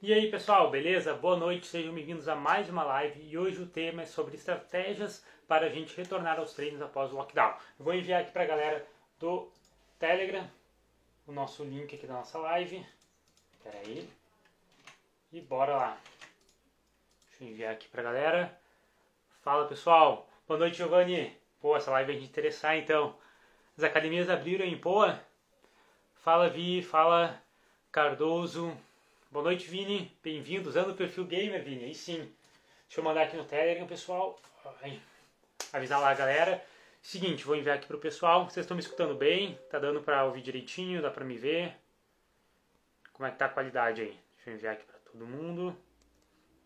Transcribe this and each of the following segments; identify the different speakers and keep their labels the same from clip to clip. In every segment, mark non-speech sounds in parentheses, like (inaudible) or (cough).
Speaker 1: E aí pessoal, beleza? Boa noite, sejam bem-vindos a mais uma live e hoje o tema é sobre estratégias para a gente retornar aos treinos após o lockdown. Eu vou enviar aqui para a galera do Telegram o nosso link aqui da nossa live. Espera aí. E bora lá. Deixa eu enviar aqui para a galera. Fala pessoal, boa noite Giovanni. Pô, essa live vai te interessar então. As academias abriram em Poa? Fala Vi, fala Cardoso. Boa noite, Vini. Bem-vindo. Usando o perfil Gamer, Vini. Aí sim. Deixa eu mandar aqui no Telegram, pessoal. Avisar lá a galera. Seguinte, vou enviar aqui pro pessoal. Vocês estão me escutando bem? Tá dando para ouvir direitinho? Dá para me ver? Como é que tá a qualidade aí? Deixa eu enviar aqui para todo mundo.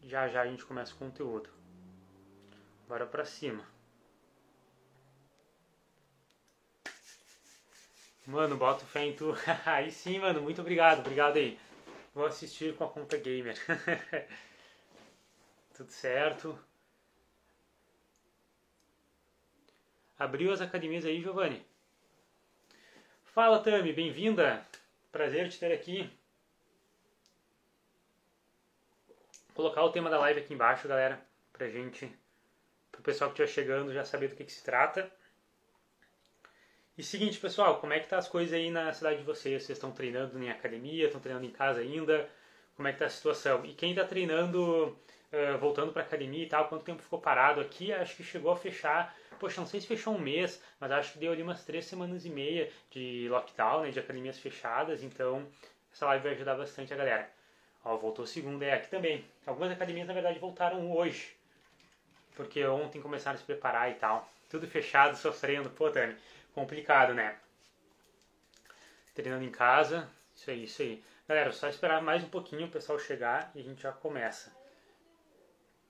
Speaker 1: Já já a gente começa o conteúdo. Bora pra cima. Mano, bota fé em tu. (laughs) aí sim, mano. Muito obrigado. Obrigado aí. Vou assistir com a conta gamer. (laughs) Tudo certo. Abriu as academias aí, Giovanni. Fala, Tami, bem-vinda. Prazer te ter aqui. Vou colocar o tema da live aqui embaixo, galera, pra gente, pro pessoal que estiver chegando já saber do que, que se trata. E seguinte, pessoal, como é que tá as coisas aí na cidade de vocês? Vocês estão treinando em academia, estão treinando em casa ainda? Como é que tá a situação? E quem está treinando, uh, voltando para academia e tal, quanto tempo ficou parado aqui? Acho que chegou a fechar, poxa, não sei se fechou um mês, mas acho que deu ali umas três semanas e meia de lockdown, né, de academias fechadas, então essa live vai ajudar bastante a galera. Ó, voltou segunda, é aqui também. Algumas academias, na verdade, voltaram hoje, porque ontem começaram a se preparar e tal. Tudo fechado, sofrendo. Pô, Tani, complicado, né? Treinando em casa, isso aí, isso aí. Galera, só esperar mais um pouquinho o pessoal chegar e a gente já começa.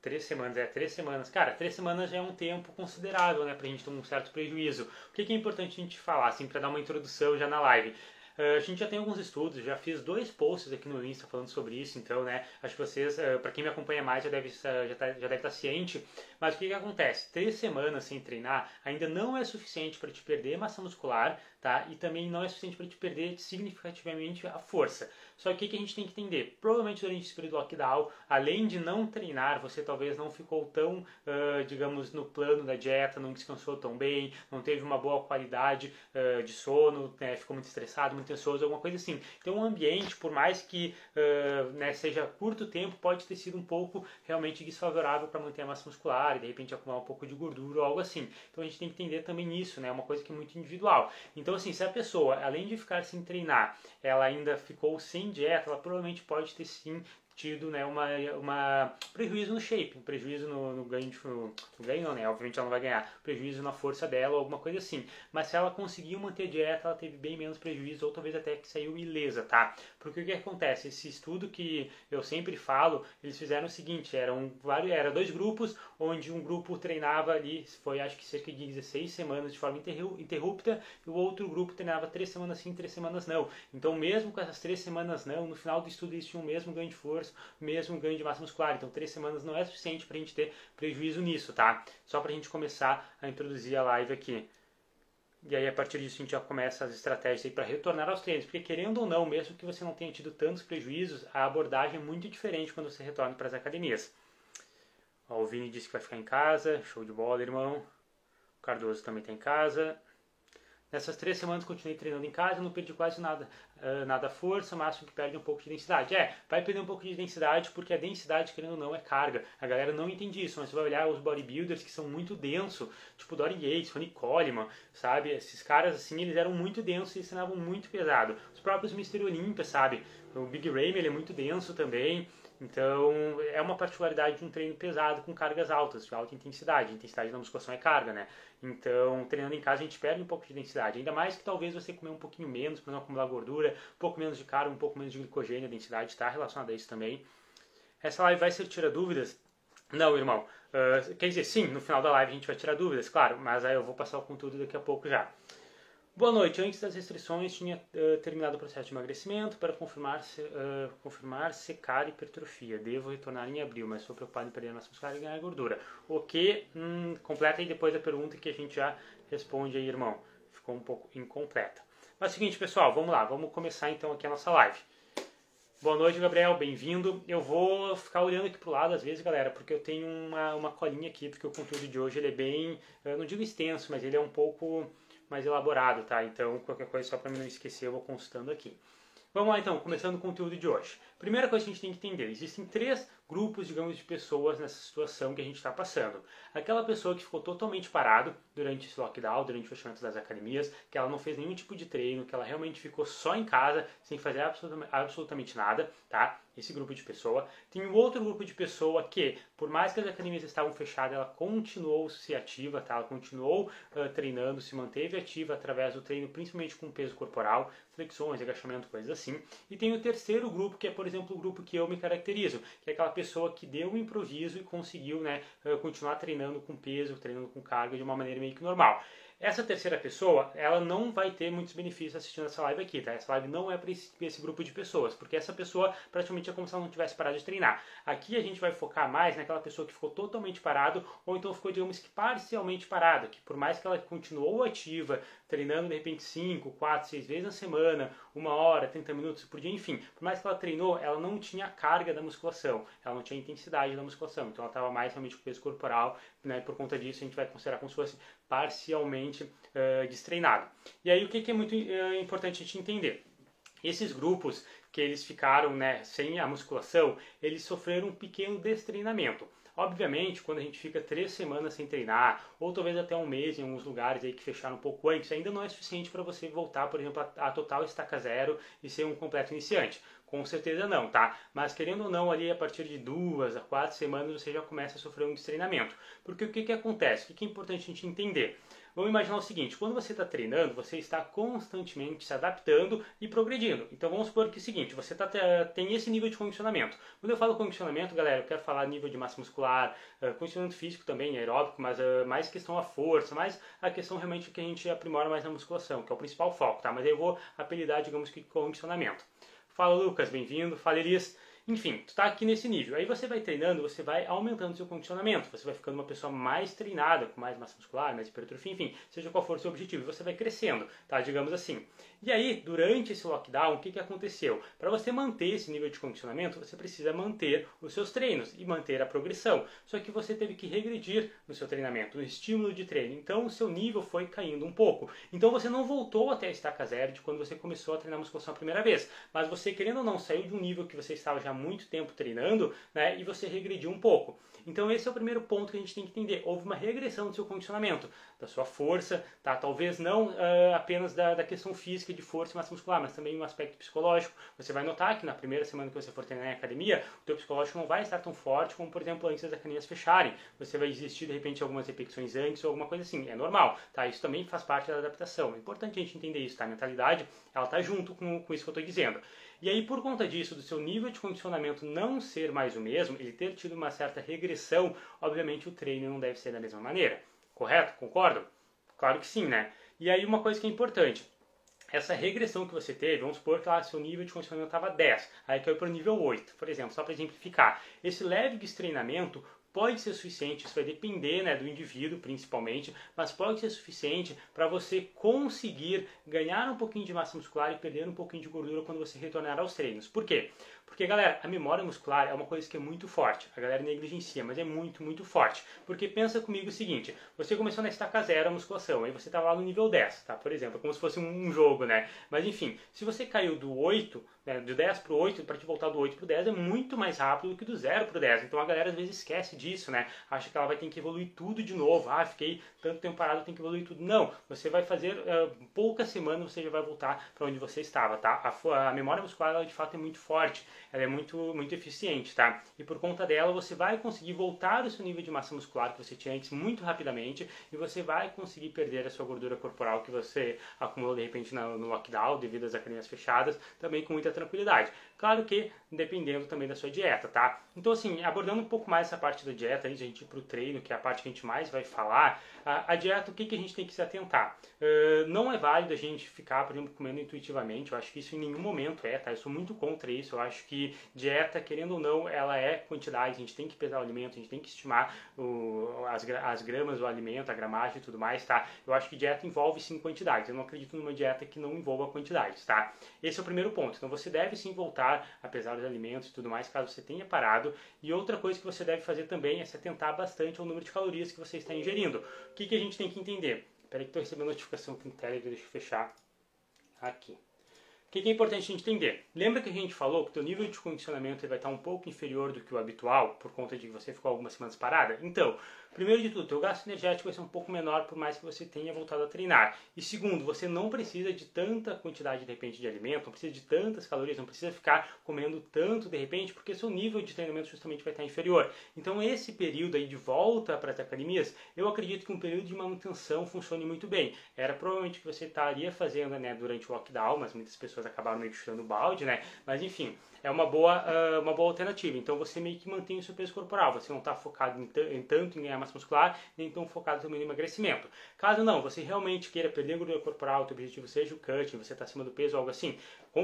Speaker 1: Três semanas, é, três semanas. Cara, três semanas já é um tempo considerável, né, pra gente ter um certo prejuízo. O que, que é importante a gente falar, assim, pra dar uma introdução já na live? Uh, a gente já tem alguns estudos, já fiz dois posts aqui no Insta falando sobre isso, então, né, acho que vocês, uh, para quem me acompanha mais, já deve, já, tá, já deve estar ciente, mas o que, que acontece? Três semanas sem treinar ainda não é suficiente para te perder massa muscular, tá? E também não é suficiente para te perder significativamente a força. Só que o que a gente tem que entender? Provavelmente durante esse período lockdown, além de não treinar, você talvez não ficou tão, uh, digamos, no plano da dieta, não descansou tão bem, não teve uma boa qualidade uh, de sono, né, ficou muito estressado, muito ansioso, alguma coisa assim. Então o ambiente, por mais que uh, né, seja curto tempo, pode ter sido um pouco realmente desfavorável para manter a massa muscular e de repente acumular um pouco de gordura ou algo assim. Então a gente tem que entender também isso, né? É uma coisa que é muito individual. Então assim, se a pessoa, além de ficar sem treinar, ela ainda ficou sem dieta, ela provavelmente pode ter sim tido né, uma, uma prejuízo no shape, prejuízo no, no ganho, de, no, ganho não, né? Obviamente ela não vai ganhar, prejuízo na força dela ou alguma coisa assim. Mas se ela conseguiu manter dieta, ela teve bem menos prejuízo ou talvez até que saiu ilesa, tá? Porque o que acontece? Esse estudo que eu sempre falo, eles fizeram o seguinte, eram vários, era dois grupos, onde um grupo treinava ali, foi acho que cerca de 16 semanas de forma interrupta, e o outro grupo treinava três semanas sim, três semanas não. Então mesmo com essas três semanas não, no final do estudo eles tinham o mesmo ganho de força mesmo ganho de massa muscular. Então, três semanas não é suficiente para a gente ter prejuízo nisso, tá? Só para a gente começar a introduzir a live aqui. E aí, a partir disso, a gente já começa as estratégias para retornar aos treinos. Porque, querendo ou não, mesmo que você não tenha tido tantos prejuízos, a abordagem é muito diferente quando você retorna para as academias. Ó, o Vini disse que vai ficar em casa. Show de bola, irmão. O Cardoso também está em casa. Nessas três semanas continuei treinando em casa, não perdi quase nada, uh, nada força, máximo que perde um pouco de densidade. É, vai perder um pouco de densidade porque a densidade, querendo ou não, é carga. A galera não entende isso, mas você vai olhar os bodybuilders que são muito densos, tipo Dorian Yates, Ronnie Coleman, sabe? Esses caras, assim, eles eram muito densos e ensinavam muito pesado. Os próprios Mr. Olympia, sabe? O Big Ray, ele é muito denso também. Então, é uma particularidade de um treino pesado com cargas altas, de alta intensidade. Intensidade da musculação é carga, né? Então, treinando em casa, a gente perde um pouco de densidade. Ainda mais que talvez você comer um pouquinho menos para não acumular gordura, um pouco menos de carbo, um pouco menos de glicogênio, a densidade está relacionada a isso também. Essa live vai ser tirar dúvidas? Não, irmão. Uh, quer dizer, sim, no final da live a gente vai tirar dúvidas, claro, mas aí eu vou passar o conteúdo daqui a pouco já. Boa noite. Antes das restrições, tinha uh, terminado o processo de emagrecimento para confirmar, se, uh, confirmar secar hipertrofia. Devo retornar em abril, mas estou preocupado em perder massa muscular e ganhar gordura. O que? Hum, completa aí depois a pergunta que a gente já responde aí, irmão. Ficou um pouco incompleta. Mas é o seguinte, pessoal, vamos lá. Vamos começar então aqui a nossa live. Boa noite, Gabriel, bem-vindo. Eu vou ficar olhando aqui pro lado às vezes, galera, porque eu tenho uma, uma colinha aqui, porque o conteúdo de hoje ele é bem, eu não digo extenso, mas ele é um pouco mais elaborado, tá? Então, qualquer coisa, só para não esquecer, eu vou consultando aqui. Vamos lá então, começando o conteúdo de hoje. Primeira coisa que a gente tem que entender, existem três grupos, digamos, de pessoas nessa situação que a gente está passando. Aquela pessoa que ficou totalmente parado durante esse lockdown, durante o fechamento das academias, que ela não fez nenhum tipo de treino, que ela realmente ficou só em casa, sem fazer absolutamente nada, tá? Esse grupo de pessoa. Tem um outro grupo de pessoa que, por mais que as academias estavam fechadas, ela continuou se ativa, tá? Ela continuou uh, treinando, se manteve ativa através do treino, principalmente com peso corporal, flexões, agachamento, coisas assim. E tem o terceiro grupo, que é, por exemplo, o grupo que eu me caracterizo, que é aquela pessoa que deu um improviso e conseguiu né, eh, continuar treinando com peso, treinando com carga de uma maneira meio que normal. Essa terceira pessoa, ela não vai ter muitos benefícios assistindo essa live aqui, tá? Essa live não é para esse, esse, grupo de pessoas, porque essa pessoa praticamente é como se ela não tivesse parado de treinar. Aqui a gente vai focar mais naquela pessoa que ficou totalmente parado, ou então ficou, digamos que parcialmente parada, que por mais que ela continuou ativa, treinando de repente 5, 4, 6 vezes na semana, uma hora, 30 minutos por dia, enfim, por mais que ela treinou, ela não tinha carga da musculação, ela não tinha intensidade da musculação, então ela estava mais realmente com peso corporal, né? Por conta disso a gente vai considerar como se fosse parcialmente uh, destreinado. E aí o que, que é muito uh, importante a gente entender? Esses grupos que eles ficaram né, sem a musculação, eles sofreram um pequeno destreinamento. Obviamente, quando a gente fica três semanas sem treinar, ou talvez até um mês em alguns lugares aí que fecharam um pouco antes, ainda não é suficiente para você voltar, por exemplo, a, a total estaca zero e ser um completo iniciante. Com certeza não, tá? Mas querendo ou não, ali a partir de duas a quatro semanas você já começa a sofrer um destreinamento. Porque o que, que acontece? O que é importante a gente entender? Vamos imaginar o seguinte: quando você está treinando, você está constantemente se adaptando e progredindo. Então vamos supor que é o seguinte: você tá, tem esse nível de condicionamento. Quando eu falo condicionamento, galera, eu quero falar nível de massa muscular, uh, condicionamento físico também, aeróbico, mas uh, mais questão a força, mais a questão realmente que a gente aprimora mais na musculação, que é o principal foco, tá? Mas eu vou apelidar, digamos que condicionamento. Fala Lucas, bem-vindo. Fala Elias. Enfim, tu está aqui nesse nível. Aí você vai treinando, você vai aumentando seu condicionamento, você vai ficando uma pessoa mais treinada, com mais massa muscular, mais hipertrofia, enfim, seja qual for o seu objetivo, você vai crescendo, tá? Digamos assim. E aí, durante esse lockdown, o que, que aconteceu? Para você manter esse nível de condicionamento, você precisa manter os seus treinos e manter a progressão. Só que você teve que regredir no seu treinamento, no estímulo de treino. Então, o seu nível foi caindo um pouco. Então, você não voltou até a estaca zero de quando você começou a treinar musculação a primeira vez. Mas você, querendo ou não, saiu de um nível que você estava já muito tempo treinando, né, e você regrediu um pouco. Então esse é o primeiro ponto que a gente tem que entender. Houve uma regressão do seu condicionamento, da sua força, tá? Talvez não uh, apenas da, da, questão física de força e massa muscular, mas também um aspecto psicológico. Você vai notar que na primeira semana que você for treinar em academia, o teu psicológico não vai estar tão forte como, por exemplo, antes das academias fecharem. Você vai existir de repente algumas repetições antes ou alguma coisa assim. É normal, tá? Isso também faz parte da adaptação. É importante a gente entender isso, tá? A mentalidade, ela tá junto com, com isso que eu estou dizendo. E aí, por conta disso, do seu nível de condicionamento não ser mais o mesmo, ele ter tido uma certa regressão, obviamente o treino não deve ser da mesma maneira. Correto? Concordo? Claro que sim, né? E aí, uma coisa que é importante. Essa regressão que você teve, vamos supor que lá seu nível de condicionamento estava 10, aí caiu para o nível 8, por exemplo, só para exemplificar. Esse leve destreinamento pode ser suficiente, isso vai depender né, do indivíduo principalmente, mas pode ser suficiente para você conseguir ganhar um pouquinho de massa muscular e perder um pouquinho de gordura quando você retornar aos treinos. Por quê? Porque, galera, a memória muscular é uma coisa que é muito forte. A galera negligencia, mas é muito, muito forte. Porque pensa comigo o seguinte: você começou na estaca zero a musculação, aí você estava lá no nível 10, tá? Por exemplo, como se fosse um jogo, né? Mas enfim, se você caiu do 8, né, do 10 para o 8, para te voltar do 8 para o 10 é muito mais rápido do que do 0 para o 10. Então a galera às vezes esquece disso, né? Acha que ela vai ter que evoluir tudo de novo. Ah, fiquei tanto tempo parado, tem que evoluir tudo. Não, você vai fazer uh, poucas semanas, você já vai voltar para onde você estava, tá? A, a memória muscular, ela, de fato, é muito forte ela é muito, muito eficiente, tá? E por conta dela você vai conseguir voltar ao seu nível de massa muscular que você tinha antes muito rapidamente e você vai conseguir perder a sua gordura corporal que você acumulou de repente no lockdown devido às academias fechadas também com muita tranquilidade. Claro que dependendo também da sua dieta, tá? Então assim, abordando um pouco mais essa parte da dieta antes de a gente para o treino, que é a parte que a gente mais vai falar, a, a dieta, o que, que a gente tem que se atentar? Uh, não é válido a gente ficar, por exemplo, comendo intuitivamente, eu acho que isso em nenhum momento é, tá? Eu sou muito contra isso, eu acho que dieta, querendo ou não, ela é quantidade, a gente tem que pesar o alimento, a gente tem que estimar o, as, as gramas do alimento, a gramagem e tudo mais, tá? Eu acho que dieta envolve sim quantidades, eu não acredito numa dieta que não envolva quantidades, tá? Esse é o primeiro ponto, então você deve sim voltar, apesar dos alimentos e tudo mais, caso você tenha parado, e outra coisa que você deve fazer também é se atentar bastante ao número de calorias que você está ingerindo. O que, que a gente tem que entender? Espera que estou recebendo notificação aqui no Telegram, deixa eu fechar aqui. O que, que é importante a gente entender? Lembra que a gente falou que o nível de condicionamento vai estar um pouco inferior do que o habitual, por conta de que você ficou algumas semanas parada? Então, Primeiro de tudo, o gasto energético vai ser um pouco menor por mais que você tenha voltado a treinar. E segundo, você não precisa de tanta quantidade de repente de alimento, não precisa de tantas calorias, não precisa ficar comendo tanto de repente, porque seu nível de treinamento justamente vai estar inferior. Então esse período aí de volta para as academias, eu acredito que um período de manutenção funcione muito bem. Era provavelmente que você estaria fazendo né, durante o lockdown, mas muitas pessoas acabaram meio que chutando balde, né? Mas enfim, é uma boa, uh, uma boa alternativa. Então você meio que mantém o seu peso corporal, você não está focado em, em, tanto em ganhar massa muscular, nem tão focado também no emagrecimento. Caso não, você realmente queira perder gordura corporal, o teu objetivo seja o cutting, você está acima do peso algo assim,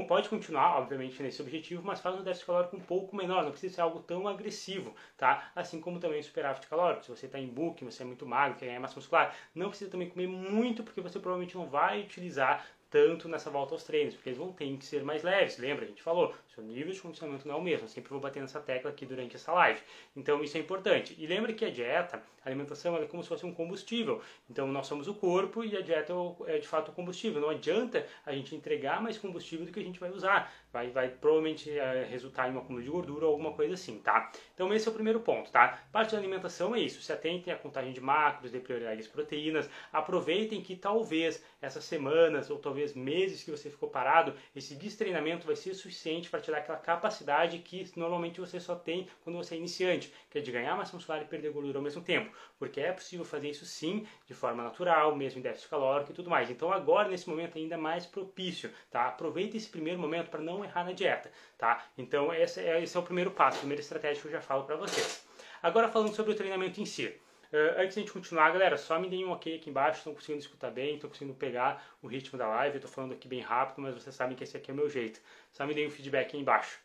Speaker 1: pode continuar, obviamente, nesse objetivo, mas faz um déficit calórico um pouco menor, não precisa ser algo tão agressivo, tá? Assim como também superávit calórico, se você está em booking, você é muito magro, quer ganhar massa muscular, não precisa também comer muito, porque você provavelmente não vai utilizar tanto nessa volta aos treinos, porque eles vão ter que ser mais leves. Lembra, a gente falou, seu nível de condicionamento não é o mesmo. Eu sempre vou bater nessa tecla aqui durante essa live. Então isso é importante. E lembra que a dieta, a alimentação é como se fosse um combustível. Então nós somos o corpo e a dieta é, é de fato o combustível. Não adianta a gente entregar mais combustível do que a gente vai usar. Vai, vai provavelmente é, resultar em um acúmulo de gordura ou alguma coisa assim, tá? Então esse é o primeiro ponto, tá? Parte da alimentação é isso. Se atentem à contagem de macros, de prioridade proteínas. Aproveitem que talvez essas semanas ou talvez meses que você ficou parado, esse destreinamento vai ser suficiente para te dar aquela capacidade que normalmente você só tem quando você é iniciante, que é de ganhar massa muscular e perder gordura ao mesmo tempo. Porque é possível fazer isso sim, de forma natural, mesmo em déficit calórico e tudo mais. Então agora, nesse momento, ainda mais propício, tá? Aproveita esse primeiro momento para não errar na dieta, tá? Então esse é, esse é o primeiro passo, a primeira estratégia que eu já falo para vocês. Agora falando sobre o treinamento em si. Uh, antes de a gente continuar, galera, só me deem um ok aqui embaixo, estão conseguindo escutar bem, estão conseguindo pegar o ritmo da live. Eu estou falando aqui bem rápido, mas vocês sabem que esse aqui é o meu jeito. Só me deem um feedback aqui embaixo.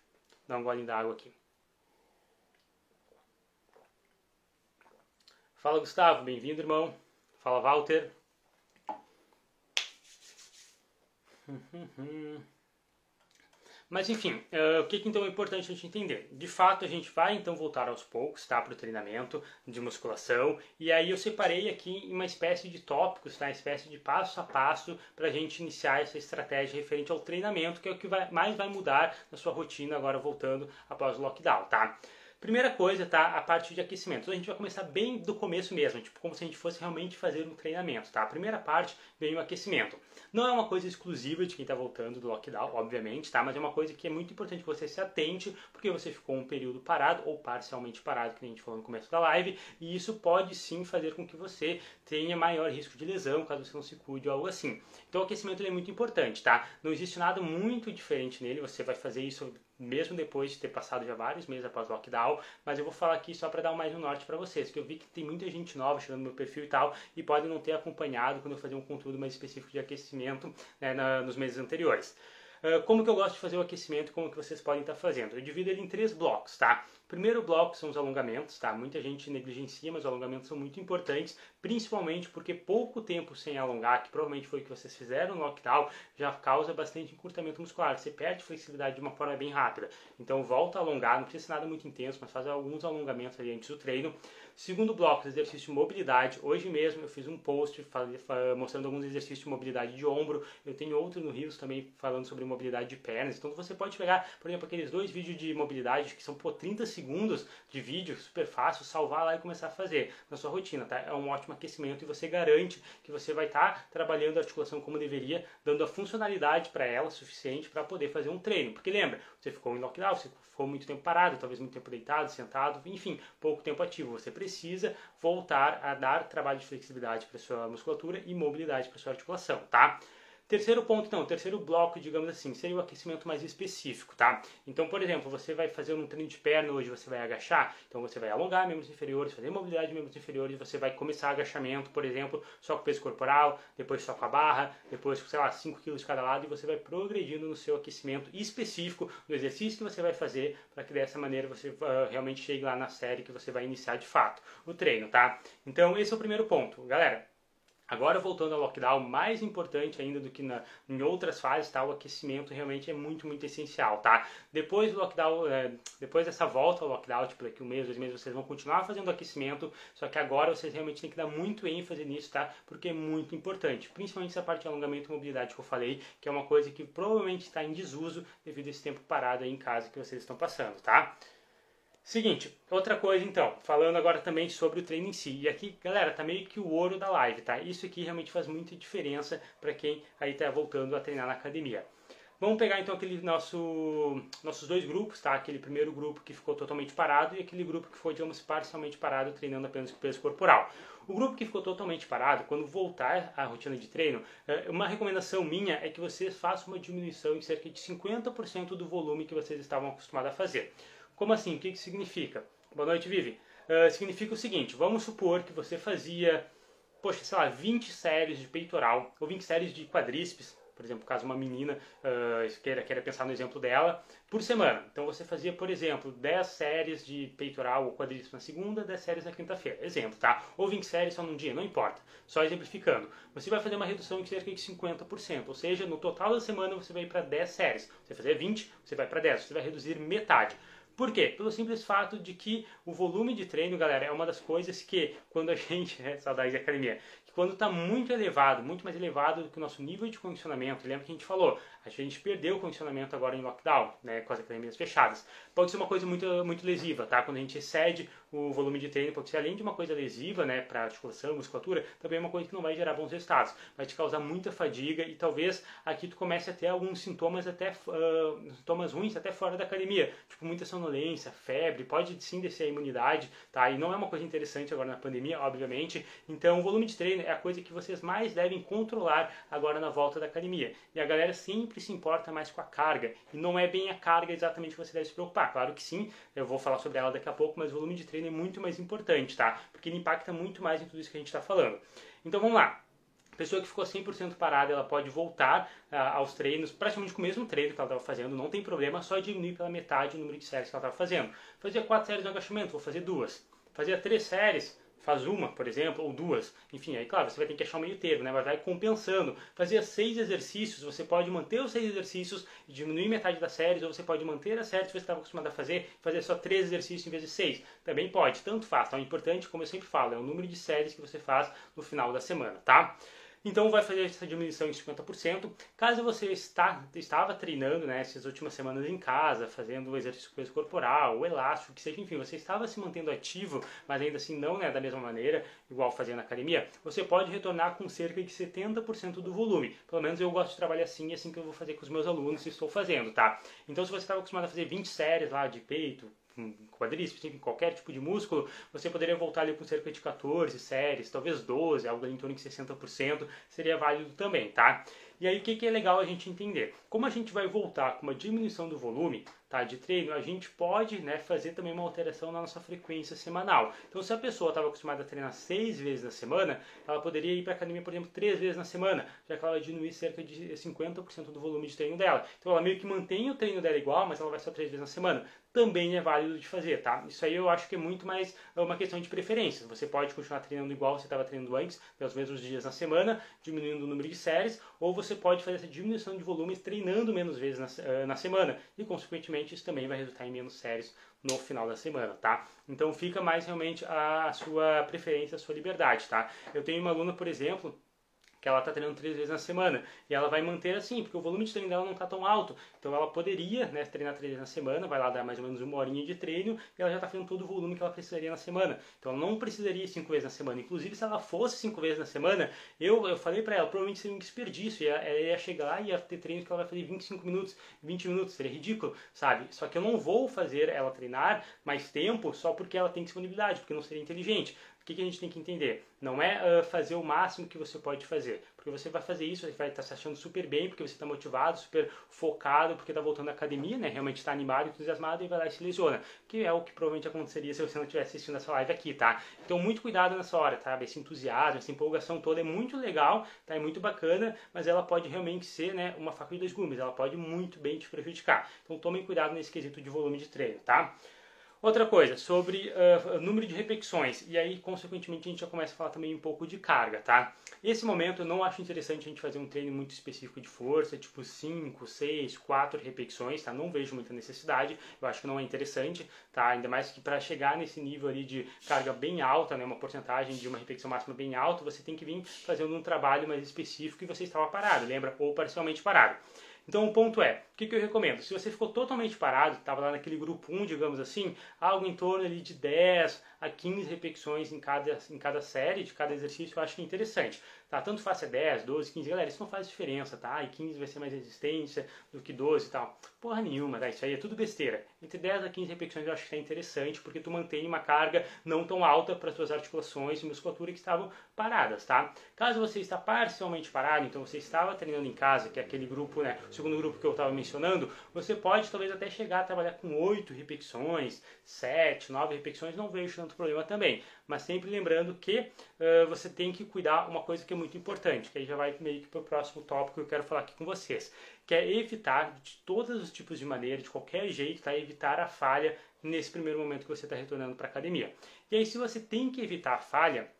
Speaker 1: Dá um golinho da água aqui. Fala, Gustavo. Bem-vindo, irmão. Fala, Walter. Mas enfim, uh, o que, que, então é importante a gente entender? De fato, a gente vai então voltar aos poucos tá, para o treinamento de musculação. E aí eu separei aqui uma espécie de tópicos, tá, uma espécie de passo a passo para a gente iniciar essa estratégia referente ao treinamento, que é o que vai, mais vai mudar na sua rotina agora voltando após o lockdown. Tá? Primeira coisa, tá? A parte de aquecimento. Então a gente vai começar bem do começo mesmo, tipo como se a gente fosse realmente fazer um treinamento, tá? A primeira parte vem o aquecimento. Não é uma coisa exclusiva de quem está voltando do lockdown, obviamente, tá? Mas é uma coisa que é muito importante que você se atente, porque você ficou um período parado ou parcialmente parado, que a gente falou no começo da live, e isso pode sim fazer com que você tenha maior risco de lesão, caso você não se cuide ou algo assim. Então o aquecimento é muito importante, tá? Não existe nada muito diferente nele, você vai fazer isso mesmo depois de ter passado já vários meses após o lockdown, mas eu vou falar aqui só para dar mais um norte para vocês, que eu vi que tem muita gente nova chegando no meu perfil e tal, e podem não ter acompanhado quando eu fazer um conteúdo mais específico de aquecimento né, na, nos meses anteriores. Uh, como que eu gosto de fazer o aquecimento, como que vocês podem estar fazendo? Eu divido ele em três blocos, tá? Primeiro bloco são os alongamentos, tá? Muita gente negligencia, mas os alongamentos são muito importantes, principalmente porque pouco tempo sem alongar, que provavelmente foi o que vocês fizeram no lockdown, já causa bastante encurtamento muscular. Você perde flexibilidade de uma forma bem rápida. Então volta a alongar, não precisa ser nada muito intenso, mas faz alguns alongamentos ali antes do treino. Segundo bloco, exercício de mobilidade. Hoje mesmo eu fiz um post mostrando alguns exercícios de mobilidade de ombro. Eu tenho outro no Rios também falando sobre mobilidade de pernas. Então você pode pegar, por exemplo, aqueles dois vídeos de mobilidade que são por 30 segundos de vídeo, super fácil, salvar lá e começar a fazer na sua rotina, tá? É um ótimo aquecimento e você garante que você vai estar tá trabalhando a articulação como deveria, dando a funcionalidade para ela suficiente para poder fazer um treino. Porque lembra, você ficou em lockdown, você ficou muito tempo parado, talvez muito tempo deitado, sentado, enfim, pouco tempo ativo. Você precisa voltar a dar trabalho de flexibilidade para sua musculatura e mobilidade para sua articulação, tá? Terceiro ponto, então, terceiro bloco, digamos assim, seria o aquecimento mais específico, tá? Então, por exemplo, você vai fazer um treino de perna, hoje você vai agachar, então você vai alongar membros inferiores, fazer mobilidade de membros inferiores, você vai começar agachamento, por exemplo, só com peso corporal, depois só com a barra, depois sei lá, 5 kg de cada lado, e você vai progredindo no seu aquecimento específico do exercício que você vai fazer, para que dessa maneira você uh, realmente chegue lá na série que você vai iniciar de fato o treino, tá? Então, esse é o primeiro ponto. Galera, Agora, voltando ao lockdown, mais importante ainda do que na, em outras fases, tá? o aquecimento realmente é muito, muito essencial. Tá? Depois do lockdown, é, depois dessa volta ao lockdown, tipo daqui um mês, dois meses, vocês vão continuar fazendo aquecimento, só que agora vocês realmente têm que dar muito ênfase nisso, tá? porque é muito importante. Principalmente essa parte de alongamento e mobilidade que eu falei, que é uma coisa que provavelmente está em desuso devido a esse tempo parado aí em casa que vocês estão passando. tá? Seguinte, outra coisa então, falando agora também sobre o treino em si. E aqui, galera, tá meio que o ouro da live, tá? Isso aqui realmente faz muita diferença para quem aí tá voltando a treinar na academia. Vamos pegar então aquele nosso nossos dois grupos, tá? Aquele primeiro grupo que ficou totalmente parado e aquele grupo que foi, digamos, parcialmente parado, treinando apenas com peso corporal. O grupo que ficou totalmente parado, quando voltar à rotina de treino, é, uma recomendação minha é que vocês façam uma diminuição em cerca de 50% do volume que vocês estavam acostumados a fazer. Como assim? O que, que significa? Boa noite, Vivi. Uh, significa o seguinte, vamos supor que você fazia, poxa, sei lá, 20 séries de peitoral ou 20 séries de quadríceps, por exemplo, caso uma menina uh, queira, queira pensar no exemplo dela, por semana. Então você fazia, por exemplo, 10 séries de peitoral ou quadríceps na segunda, 10 séries na quinta-feira. Exemplo, tá? Ou 20 séries só num dia, não importa. Só exemplificando. Você vai fazer uma redução em cerca de 50%. Ou seja, no total da semana você vai para 10 séries. Você fazer 20, você vai para 10. Você vai reduzir metade. Por quê? Pelo simples fato de que o volume de treino, galera, é uma das coisas que, quando a (laughs) gente. É, saudade de academia quando está muito elevado, muito mais elevado do que o nosso nível de condicionamento, lembra que a gente falou, a gente perdeu o condicionamento agora em lockdown, né, com as academias fechadas. Pode ser uma coisa muito, muito lesiva, tá? Quando a gente excede o volume de treino, pode ser além de uma coisa lesiva, né, para articulação, musculatura, também é uma coisa que não vai gerar bons resultados. Vai te causar muita fadiga e talvez aqui tu comece a ter alguns sintomas até uh, sintomas ruins até fora da academia, tipo muita sonolência, febre, pode sim descer a imunidade, tá? E não é uma coisa interessante agora na pandemia, obviamente. Então, o volume de treino é a coisa que vocês mais devem controlar agora na volta da academia. E a galera sempre se importa mais com a carga. E não é bem a carga exatamente que você deve se preocupar. Claro que sim, eu vou falar sobre ela daqui a pouco, mas o volume de treino é muito mais importante, tá? Porque ele impacta muito mais em tudo isso que a gente está falando. Então vamos lá. Pessoa que ficou 100% parada, ela pode voltar uh, aos treinos, praticamente com o mesmo treino que ela estava fazendo, não tem problema, só diminuir pela metade o número de séries que ela estava fazendo. Fazia quatro séries no agachamento, vou fazer duas. Fazia três séries, faz uma, por exemplo, ou duas. Enfim, aí claro, você vai ter que achar o meio termo, né? Mas vai compensando. Fazia seis exercícios, você pode manter os seis exercícios e diminuir metade das séries, ou você pode manter as séries que você estava acostumado a fazer, fazer só três exercícios em vez de seis. Também pode, tanto faz. Então, o importante, como eu sempre falo, é o número de séries que você faz no final da semana, tá? Então vai fazer essa diminuição em 50%. Caso você está, estava treinando né, essas últimas semanas em casa, fazendo exercício peso corporal, o elástico, que seja, enfim, você estava se mantendo ativo, mas ainda assim não né, da mesma maneira, igual fazia na academia, você pode retornar com cerca de 70% do volume. Pelo menos eu gosto de trabalhar assim, é assim que eu vou fazer com os meus alunos e estou fazendo, tá? Então se você estava acostumado a fazer 20 séries lá de peito, quadríceps, em qualquer tipo de músculo, você poderia voltar ali com cerca de 14 séries, talvez 12, algo ali em torno de 60%, seria válido também, tá? E aí o que, que é legal a gente entender? Como a gente vai voltar com uma diminuição do volume tá, de treino, a gente pode né, fazer também uma alteração na nossa frequência semanal. Então se a pessoa estava acostumada a treinar seis vezes na semana, ela poderia ir para a academia, por exemplo, três vezes na semana, já que ela vai diminuir cerca de 50% do volume de treino dela. Então ela meio que mantém o treino dela igual, mas ela vai só três vezes na semana também é válido de fazer, tá? Isso aí eu acho que é muito mais uma questão de preferência. Você pode continuar treinando igual você estava treinando antes, pelos mesmos dias na semana, diminuindo o número de séries, ou você pode fazer essa diminuição de volumes treinando menos vezes na, eh, na semana, e consequentemente isso também vai resultar em menos séries no final da semana, tá? Então fica mais realmente a sua preferência, a sua liberdade, tá? Eu tenho uma aluna, por exemplo, que ela está treinando três vezes na semana. E ela vai manter assim, porque o volume de treino dela não está tão alto. Então ela poderia né, treinar três vezes na semana, vai lá dar mais ou menos uma horinha de treino e ela já está fazendo todo o volume que ela precisaria na semana. Então ela não precisaria cinco vezes na semana. Inclusive, se ela fosse cinco vezes na semana, eu, eu falei para ela, provavelmente seria um desperdício. Ela, ela ia chegar lá e ia ter treinos que ela vai fazer 25 minutos, 20 minutos, seria ridículo, sabe? Só que eu não vou fazer ela treinar mais tempo só porque ela tem disponibilidade, porque não seria inteligente O que, que a gente tem que entender? Não é uh, fazer o máximo que você pode fazer, porque você vai fazer isso, você vai estar se achando super bem, porque você está motivado, super focado, porque está voltando à academia, né? Realmente está animado, entusiasmado e vai lá e se lesiona, que é o que provavelmente aconteceria se você não estivesse assistindo essa live aqui, tá? Então muito cuidado nessa hora, tá? Esse entusiasmo, essa empolgação toda é muito legal, tá? É muito bacana, mas ela pode realmente ser, né, uma faca de dois gumes, ela pode muito bem te prejudicar. Então tomem cuidado nesse quesito de volume de treino, tá? Outra coisa, sobre uh, número de repetições, e aí, consequentemente, a gente já começa a falar também um pouco de carga, tá? Nesse momento, eu não acho interessante a gente fazer um treino muito específico de força, tipo 5, 6, 4 repetições, tá? Não vejo muita necessidade, eu acho que não é interessante, tá? Ainda mais que para chegar nesse nível ali de carga bem alta, né, uma porcentagem de uma repetição máxima bem alta, você tem que vir fazendo um trabalho mais específico e você estava parado, lembra? Ou parcialmente parado. Então o ponto é, o que, que eu recomendo? Se você ficou totalmente parado, estava lá naquele grupo 1, digamos assim, algo em torno ali de 10 a 15 repetições em cada, em cada série, de cada exercício, eu acho que é interessante. Tá? Tanto faz ser 10, 12, 15, galera, isso não faz diferença, tá? E 15 vai ser mais resistência do que 12 e tal. Porra nenhuma, tá? Isso aí é tudo besteira. Entre 10 a 15 repetições eu acho que é interessante, porque tu mantém uma carga não tão alta para as tuas articulações e musculatura que estavam paradas, tá? Caso você está parcialmente parado, então você estava treinando em casa, que é aquele grupo, né, o segundo grupo que eu estava mencionando, você pode talvez até chegar a trabalhar com 8 repetições, 7, 9 repetições, não vejo tanto problema também. Mas sempre lembrando que uh, você tem que cuidar uma coisa que é muito importante, que aí já vai meio que para o próximo tópico que eu quero falar aqui com vocês, que é evitar de todos os tipos de maneira, de qualquer jeito, tá? evitar a falha nesse primeiro momento que você está retornando para a academia. E aí se você tem que evitar a falha,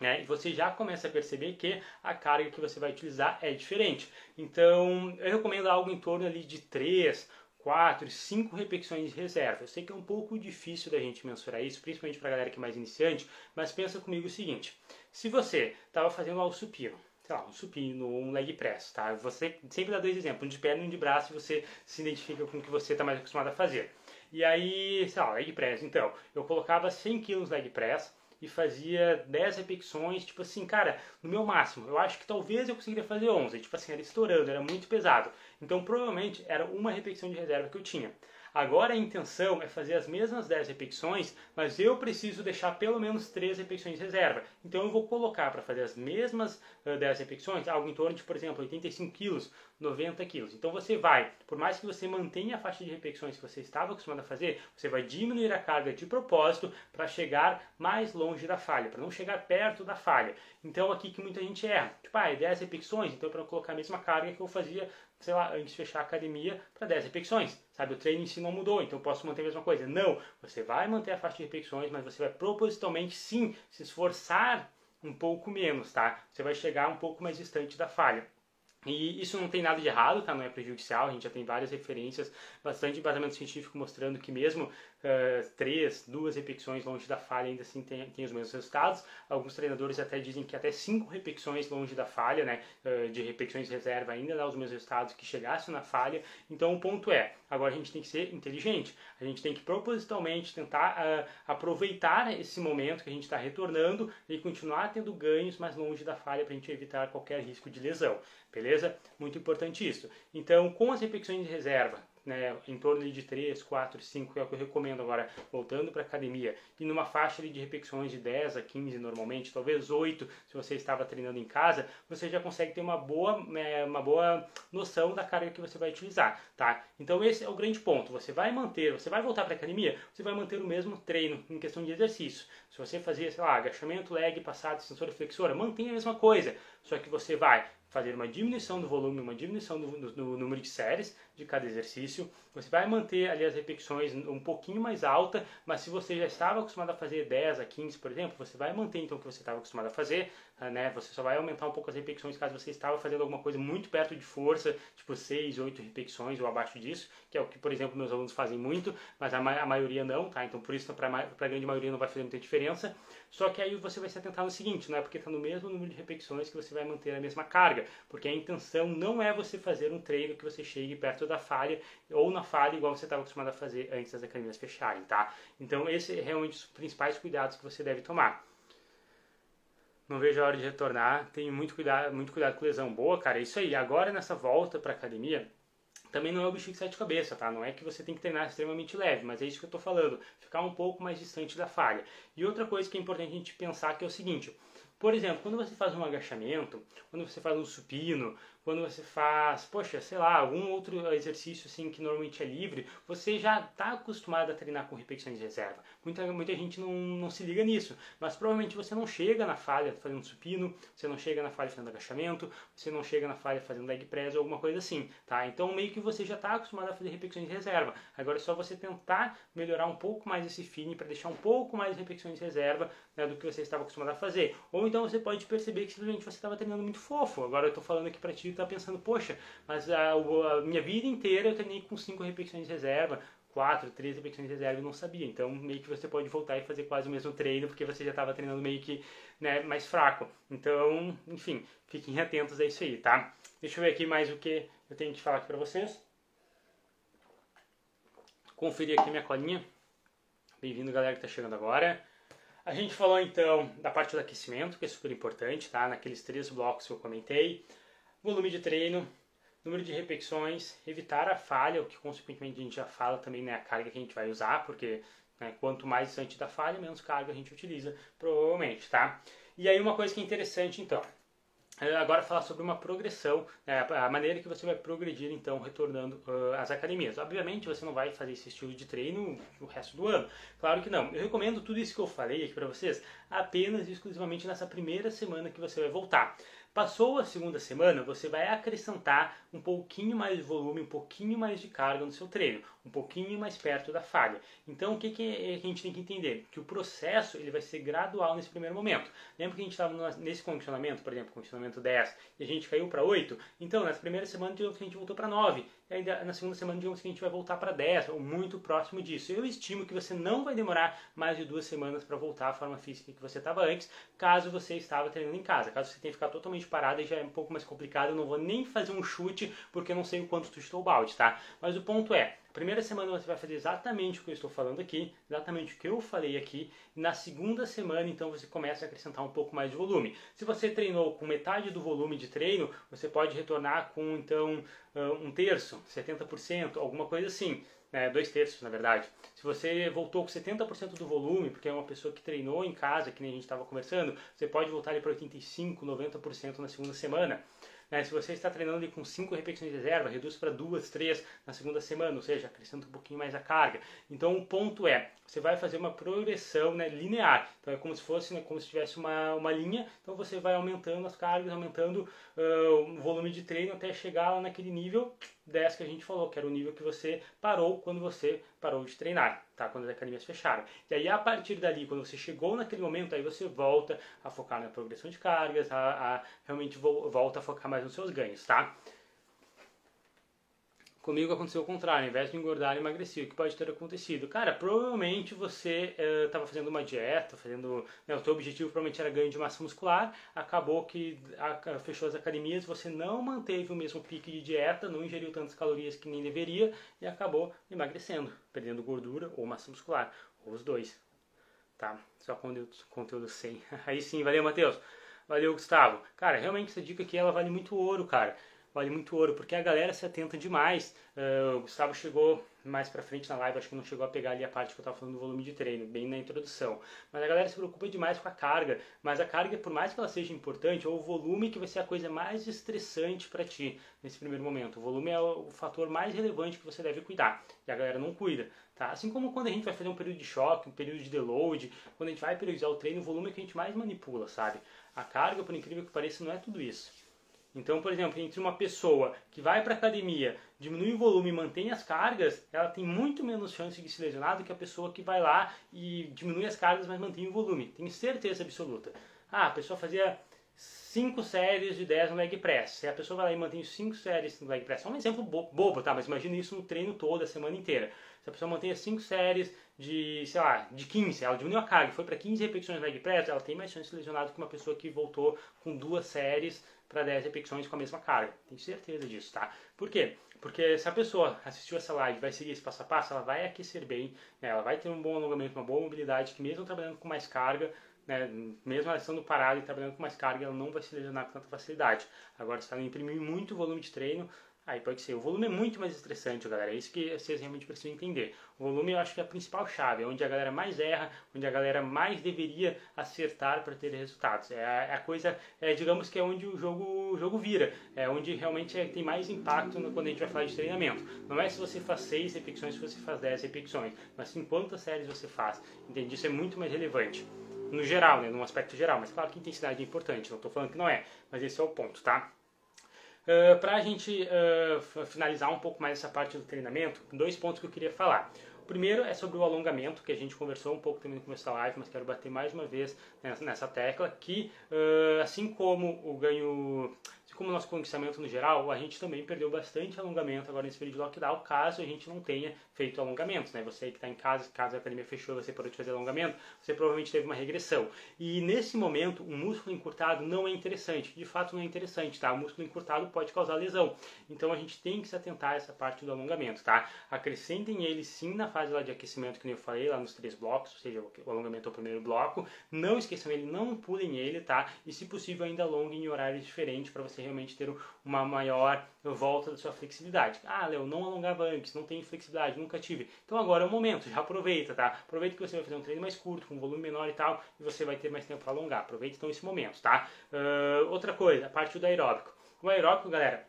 Speaker 1: né, você já começa a perceber que a carga que você vai utilizar é diferente. Então, eu recomendo algo em torno ali de 3 quatro, cinco repetições de reserva. Eu sei que é um pouco difícil da gente mensurar isso, principalmente para a galera que é mais iniciante, mas pensa comigo o seguinte: se você estava fazendo ao supino, sei lá, um supino, um leg press, tá? Você sempre dá dois exemplos, um de perna e um de braço, e você se identifica com o que você está mais acostumado a fazer. E aí, sei lá, leg press, então, eu colocava 100 kg leg press, e fazia 10 repetições, tipo assim, cara, no meu máximo. Eu acho que talvez eu conseguiria fazer 11, tipo assim, era estourando, era muito pesado. Então provavelmente era uma repetição de reserva que eu tinha. Agora a intenção é fazer as mesmas 10 repetições, mas eu preciso deixar pelo menos 3 repetições reserva. Então eu vou colocar para fazer as mesmas uh, 10 repetições, algo em torno de, por exemplo, 85 quilos, 90 quilos. Então você vai, por mais que você mantenha a faixa de repetições que você estava acostumado a fazer, você vai diminuir a carga de propósito para chegar mais longe da falha, para não chegar perto da falha. Então aqui que muita gente erra. Tipo, ah, é 10 repetições, então para colocar a mesma carga que eu fazia sei lá, antes de fechar a academia para 10 repetições. Sabe, o treino em si não mudou, então eu posso manter a mesma coisa. Não, você vai manter a faixa de repetições, mas você vai propositalmente sim se esforçar um pouco menos, tá? Você vai chegar um pouco mais distante da falha. E isso não tem nada de errado, tá? Não é prejudicial. A gente já tem várias referências, bastante embasamento científico mostrando que mesmo uh, três, duas repetições longe da falha ainda assim tem, tem os mesmos resultados. Alguns treinadores até dizem que até cinco repetições longe da falha, né? Uh, de repetições reserva ainda dá os mesmos resultados que chegasse na falha. Então o ponto é, agora a gente tem que ser inteligente. A gente tem que propositalmente tentar uh, aproveitar esse momento que a gente está retornando e continuar tendo ganhos, mas longe da falha para a gente evitar qualquer risco de lesão. Beleza? Muito importante isso. Então, com as repetições de reserva, né, em torno de 3, 4, 5, que é o que eu recomendo agora, voltando para academia, e numa faixa de repetições de 10 a 15 normalmente, talvez 8 se você estava treinando em casa, você já consegue ter uma boa, é, uma boa noção da carga que você vai utilizar, tá? Então esse é o grande ponto, você vai manter, você vai voltar para academia, você vai manter o mesmo treino em questão de exercício. Se você fazia, sei lá, agachamento, leg, passado, extensora, flexora, mantenha a mesma coisa, só que você vai fazer uma diminuição do volume, uma diminuição do, do, do, número de séries de cada exercício. Você vai manter ali as repetições um pouquinho mais alta, mas se você já estava acostumado a fazer 10 a 15, por exemplo, você vai manter então o que você estava acostumado a fazer, né? Você só vai aumentar um pouco as repetições caso você estava fazendo alguma coisa muito perto de força, tipo 6, 8 repetições ou abaixo disso, que é o que, por exemplo, meus alunos fazem muito, mas a, ma a maioria não, tá? Então por isso para a grande maioria não vai fazer muita diferença. Só que aí você vai se atentar no seguinte, não é porque está no mesmo número de repetições que você vai manter a mesma carga, porque a intenção não é você fazer um treino que você chegue perto da falha ou na falha igual você estava acostumado a fazer antes das academias fecharem, tá? Então esse é realmente os principais cuidados que você deve tomar. Não vejo a hora de retornar, tenho muito cuidado, muito cuidado com lesão boa, cara. É isso aí. Agora nessa volta para academia, também não é o bicho de sete cabeças, tá? Não é que você tem que treinar extremamente leve, mas é isso que eu estou falando, ficar um pouco mais distante da falha. E outra coisa que é importante a gente pensar que é o seguinte, por exemplo, quando você faz um agachamento, quando você faz um supino, quando você faz, poxa, sei lá, algum outro exercício assim que normalmente é livre, você já está acostumado a treinar com repetições de reserva. Muita, muita gente não, não se liga nisso, mas provavelmente você não chega na falha fazendo supino, você não chega na falha fazendo agachamento, você não chega na falha fazendo leg press ou alguma coisa assim, tá? Então meio que você já está acostumado a fazer repetições de reserva. Agora é só você tentar melhorar um pouco mais esse feeling para deixar um pouco mais repetições de reserva né, do que você estava acostumado a fazer. Ou então você pode perceber que simplesmente você estava treinando muito fofo. Agora eu estou falando aqui para ti tá pensando, poxa, mas a, a, minha vida inteira eu treinei com 5 repetições de reserva, 4, 3 repetições de reserva e não sabia. Então, meio que você pode voltar e fazer quase o mesmo treino, porque você já estava treinando meio que né, mais fraco. Então, enfim, fiquem atentos a isso aí, tá? Deixa eu ver aqui mais o que eu tenho que falar aqui para vocês. Conferir aqui minha colinha. Bem-vindo, galera que está chegando agora. A gente falou então da parte do aquecimento, que é super importante, tá? Naqueles três blocos que eu comentei volume de treino, número de repetições, evitar a falha, o que consequentemente a gente já fala também, né, a carga que a gente vai usar, porque né, quanto mais distante da falha, menos carga a gente utiliza, provavelmente, tá? E aí uma coisa que é interessante, então, agora falar sobre uma progressão, né, a maneira que você vai progredir então retornando às academias. Obviamente você não vai fazer esse estilo de treino o resto do ano, claro que não. Eu recomendo tudo isso que eu falei aqui para vocês apenas e exclusivamente nessa primeira semana que você vai voltar. Passou a segunda semana, você vai acrescentar um pouquinho mais de volume, um pouquinho mais de carga no seu treino, um pouquinho mais perto da falha. Então, o que, que a gente tem que entender? Que o processo ele vai ser gradual nesse primeiro momento. Lembra que a gente estava nesse condicionamento, por exemplo, condicionamento 10, e a gente caiu para 8? Então, nas primeiras semanas, a gente voltou para 9. E ainda na segunda semana, digamos que a gente vai voltar para 10, ou muito próximo disso. Eu estimo que você não vai demorar mais de duas semanas para voltar à forma física que você estava antes, caso você estava treinando em casa. Caso você tenha ficado totalmente parado, já é um pouco mais complicado. Eu não vou nem fazer um chute, porque eu não sei o quanto tu chutou o balde, tá? Mas o ponto é, primeira semana você vai fazer exatamente o que eu estou falando aqui, exatamente o que eu falei aqui. Na segunda semana, então, você começa a acrescentar um pouco mais de volume. Se você treinou com metade do volume de treino, você pode retornar com, então, um terço, 70%, alguma coisa assim. É, dois terços, na verdade. Se você voltou com 70% do volume, porque é uma pessoa que treinou em casa, que nem a gente estava conversando, você pode voltar para 85%, 90% na segunda semana. Né? Se você está treinando ali com 5 repetições de reserva, reduz para 2, 3 na segunda semana, ou seja, acrescenta um pouquinho mais a carga. Então o ponto é, você vai fazer uma progressão né, linear. Então é como se fosse, né, como se tivesse uma, uma linha, então você vai aumentando as cargas, aumentando uh, o volume de treino até chegar lá naquele nível 10 que a gente falou, que era o nível que você parou quando você parou de treinar, tá? Quando as academias fecharam. E aí a partir dali, quando você chegou naquele momento, aí você volta a focar na progressão de cargas, a, a realmente volta a focar mais nos seus ganhos, tá? Comigo aconteceu o contrário, ao invés de engordar, emagreci. O que pode ter acontecido? Cara, provavelmente você estava uh, fazendo uma dieta, fazendo. Né, o teu objetivo provavelmente era ganho de massa muscular, acabou que a, fechou as academias, você não manteve o mesmo pique de dieta, não ingeriu tantas calorias que nem deveria e acabou emagrecendo, perdendo gordura ou massa muscular, ou os dois. Tá? Só conteúdo, conteúdo sem. (laughs) Aí sim, valeu, Matheus. Valeu, Gustavo. Cara, realmente essa dica aqui ela vale muito ouro, cara vale muito ouro, porque a galera se atenta demais. Uh, o Gustavo chegou mais pra frente na live, acho que não chegou a pegar ali a parte que eu tava falando do volume de treino, bem na introdução. Mas a galera se preocupa demais com a carga, mas a carga, por mais que ela seja importante, é o volume que vai ser a coisa mais estressante para ti nesse primeiro momento. O volume é o fator mais relevante que você deve cuidar, e a galera não cuida. Tá? Assim como quando a gente vai fazer um período de choque, um período de deload, quando a gente vai periodizar o treino, o volume é que a gente mais manipula, sabe? A carga, por incrível que pareça, não é tudo isso. Então, por exemplo, entre uma pessoa que vai para academia, diminui o volume e mantém as cargas, ela tem muito menos chance de se lesionar do que a pessoa que vai lá e diminui as cargas, mas mantém o volume. Tenho certeza absoluta. Ah, a pessoa fazia 5 séries de 10 no leg press. Se a pessoa vai lá e mantém 5 séries no leg press, é um exemplo bobo, tá? Mas imagina isso no treino todo, a semana inteira. Se a pessoa mantém 5 séries de, sei lá, de 15, ela diminuiu a carga, foi para 15 repetições no leg press, ela tem mais chance de lesionar do que uma pessoa que voltou com duas séries para 10 repetições com a mesma carga. Tenho certeza disso, tá? Por quê? Porque se a pessoa assistiu essa live vai seguir esse passo a passo, ela vai aquecer bem, né? ela vai ter um bom alongamento, uma boa mobilidade, que mesmo trabalhando com mais carga, né, mesmo ela estando parada e trabalhando com mais carga, ela não vai se lesionar com tanta facilidade. Agora, se ela imprimir muito volume de treino, Aí pode ser. O volume é muito mais estressante, galera. É isso que vocês realmente precisam entender. O volume eu acho que é a principal chave, é onde a galera mais erra, onde a galera mais deveria acertar para ter resultados. É a, é a coisa, é, digamos que é onde o jogo, o jogo vira, é onde realmente é, tem mais impacto no, quando a gente vai falar de treinamento. Não é se você faz 6 repetições, se você faz 10 repetições, mas sim quantas séries você faz. Entende? Isso é muito mais relevante. No geral, né, no aspecto geral, mas claro que intensidade é importante, não estou falando que não é, mas esse é o ponto, tá? Ah, Para a gente uh, finalizar um pouco mais essa parte do treinamento, dois pontos que eu queria falar. O primeiro é sobre o alongamento, que a gente conversou um pouco também no começo da live, mas quero bater mais uma vez nessa tecla, que uh, assim como o ganho como nosso conquistamento no geral, a gente também perdeu bastante alongamento agora nesse período de lockdown, caso a gente não tenha feito alongamentos, né? Você que está em casa, caso a academia fechou você parou de fazer alongamento, você provavelmente teve uma regressão. E nesse momento, o músculo encurtado não é interessante, de fato não é interessante, tá? O músculo encurtado pode causar lesão, então a gente tem que se atentar a essa parte do alongamento, tá? Acrescentem ele sim na fase lá de aquecimento, que eu falei, lá nos três blocos, ou seja, o alongamento é o primeiro bloco, não esqueçam ele, não pulem ele, tá? E se possível ainda alonguem em horários diferentes para você realmente ter uma maior volta da sua flexibilidade. Ah, Léo, não alongava antes, não tem flexibilidade, nunca tive. Então agora é o momento, já aproveita, tá? Aproveita que você vai fazer um treino mais curto, com um volume menor e tal, e você vai ter mais tempo para alongar. Aproveita então esse momento, tá? Uh, outra coisa, a parte do aeróbico. O aeróbico, galera,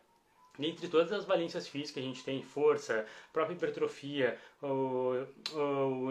Speaker 1: dentre todas as valências físicas que a gente tem, força, própria hipertrofia, o, o,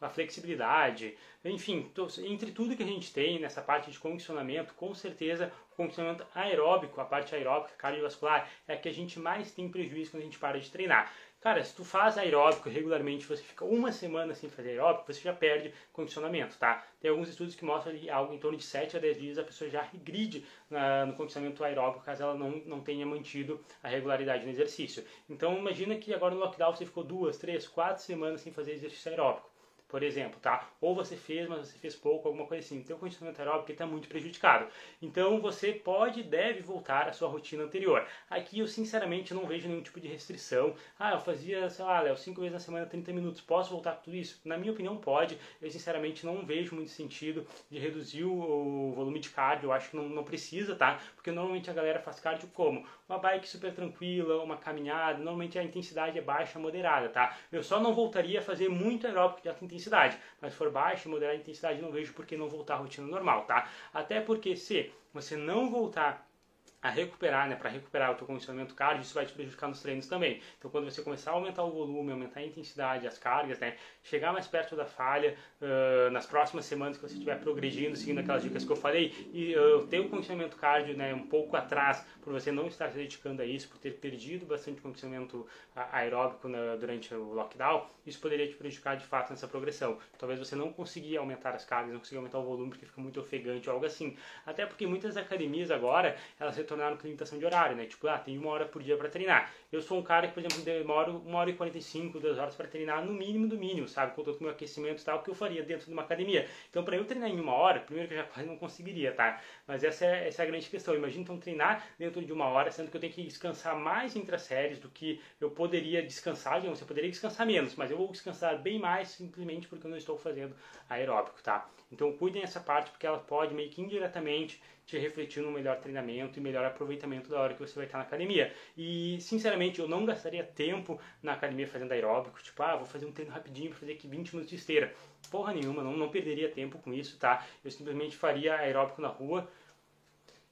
Speaker 1: a flexibilidade, enfim, entre tudo que a gente tem nessa parte de condicionamento, com certeza o condicionamento aeróbico, a parte aeróbica, cardiovascular, é a que a gente mais tem prejuízo quando a gente para de treinar. Cara, se tu faz aeróbico regularmente, você fica uma semana sem fazer aeróbico, você já perde condicionamento, tá? Tem alguns estudos que mostram ali algo em torno de 7 a 10 dias a pessoa já regride na, no condicionamento aeróbico caso ela não, não tenha mantido a regularidade no exercício. Então imagina que agora no lockdown você ficou duas, três, quatro semanas sem fazer exercício aeróbico por exemplo, tá? Ou você fez, mas você fez pouco, alguma coisa assim. O condicionamento aeróbico está muito prejudicado. Então, você pode e deve voltar à sua rotina anterior. Aqui, eu sinceramente não vejo nenhum tipo de restrição. Ah, eu fazia, sei lá, Léo, 5 vezes na semana, 30 minutos. Posso voltar com tudo isso? Na minha opinião, pode. Eu, sinceramente, não vejo muito sentido de reduzir o volume de cardio. Eu acho que não, não precisa, tá? Porque normalmente a galera faz cardio como? Uma bike super tranquila, uma caminhada. Normalmente a intensidade é baixa, moderada, tá? Eu só não voltaria a fazer muito aeróbico de alta intensidade intensidade. Mas se for baixa e moderada intensidade, não vejo por que não voltar à rotina normal, tá? Até porque se você não voltar a recuperar, né, para recuperar o teu condicionamento cardio, isso vai te prejudicar nos treinos também. Então, quando você começar a aumentar o volume, aumentar a intensidade, as cargas, né, chegar mais perto da falha, uh, nas próximas semanas que você estiver progredindo, seguindo aquelas dicas que eu falei, e uh, ter o condicionamento cardio, né, um pouco atrás, por você não estar se dedicando a isso, por ter perdido bastante condicionamento aeróbico na, durante o lockdown, isso poderia te prejudicar de fato nessa progressão. Talvez você não consiga aumentar as cargas, não consiga aumentar o volume porque fica muito ofegante ou algo assim. Até porque muitas academias agora, elas tornaram com limitação de horário, né? Tipo, ah, tem uma hora por dia para treinar. Eu sou um cara que, por exemplo, demoro uma hora e 45, duas horas para treinar no mínimo do mínimo, sabe? Com todo o meu aquecimento e tal, que eu faria dentro de uma academia. Então, para eu treinar em uma hora, primeiro que eu já quase não conseguiria, tá? Mas essa é, essa é a grande questão. Imagina então treinar dentro de uma hora, sendo que eu tenho que descansar mais entre as séries do que eu poderia descansar. Você poderia descansar menos, mas eu vou descansar bem mais simplesmente porque eu não estou fazendo aeróbico, tá? Então, cuidem dessa parte porque ela pode meio que indiretamente te refletir no melhor treinamento e melhor aproveitamento da hora que você vai estar na academia. E, sinceramente, eu não gastaria tempo na academia fazendo aeróbico, tipo, ah, vou fazer um treino rapidinho para fazer aqui 20 minutos de esteira. Porra nenhuma, não, não perderia tempo com isso, tá? Eu simplesmente faria aeróbico na rua,